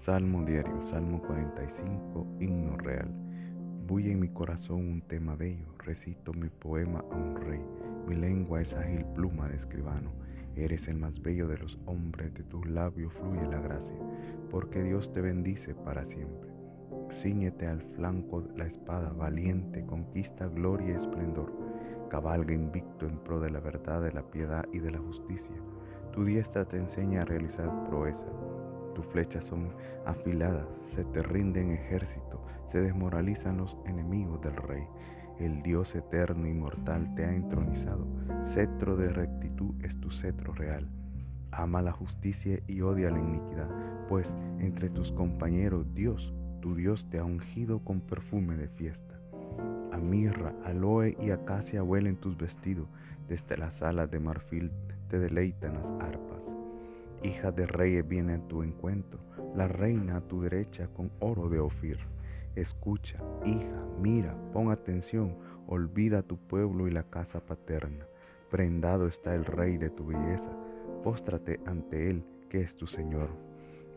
Salmo diario, Salmo 45, himno real. Bulle en mi corazón un tema bello, recito mi poema a un rey. Mi lengua es ágil pluma de escribano. Eres el más bello de los hombres, de tus labios fluye la gracia, porque Dios te bendice para siempre. Cíñete al flanco la espada, valiente, conquista gloria y esplendor. Cabalga invicto en pro de la verdad, de la piedad y de la justicia. Tu diestra te enseña a realizar proeza tus flechas son afiladas, se te rinden ejército, se desmoralizan los enemigos del rey. El Dios eterno y mortal te ha entronizado, cetro de rectitud es tu cetro real. Ama la justicia y odia la iniquidad, pues entre tus compañeros Dios, tu Dios te ha ungido con perfume de fiesta. A mirra, aloe y acacia huelen tus vestidos, desde las salas de marfil te deleitan las arpas. Hija de reyes viene a tu encuentro, la reina a tu derecha con oro de Ofir. Escucha, hija, mira, pon atención, olvida tu pueblo y la casa paterna. Prendado está el rey de tu belleza, póstrate ante él, que es tu Señor.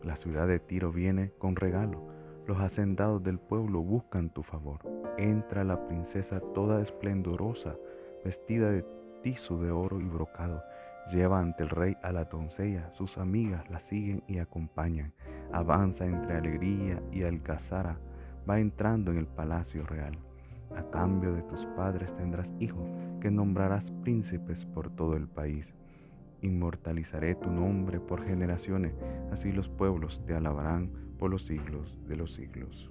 La ciudad de Tiro viene con regalo, los hacendados del pueblo buscan tu favor. Entra la princesa toda esplendorosa, vestida de tizo de oro y brocado Lleva ante el rey a la doncella, sus amigas la siguen y acompañan. Avanza entre alegría y alcazara, va entrando en el palacio real. A cambio de tus padres tendrás hijos, que nombrarás príncipes por todo el país. Inmortalizaré tu nombre por generaciones, así los pueblos te alabarán por los siglos de los siglos.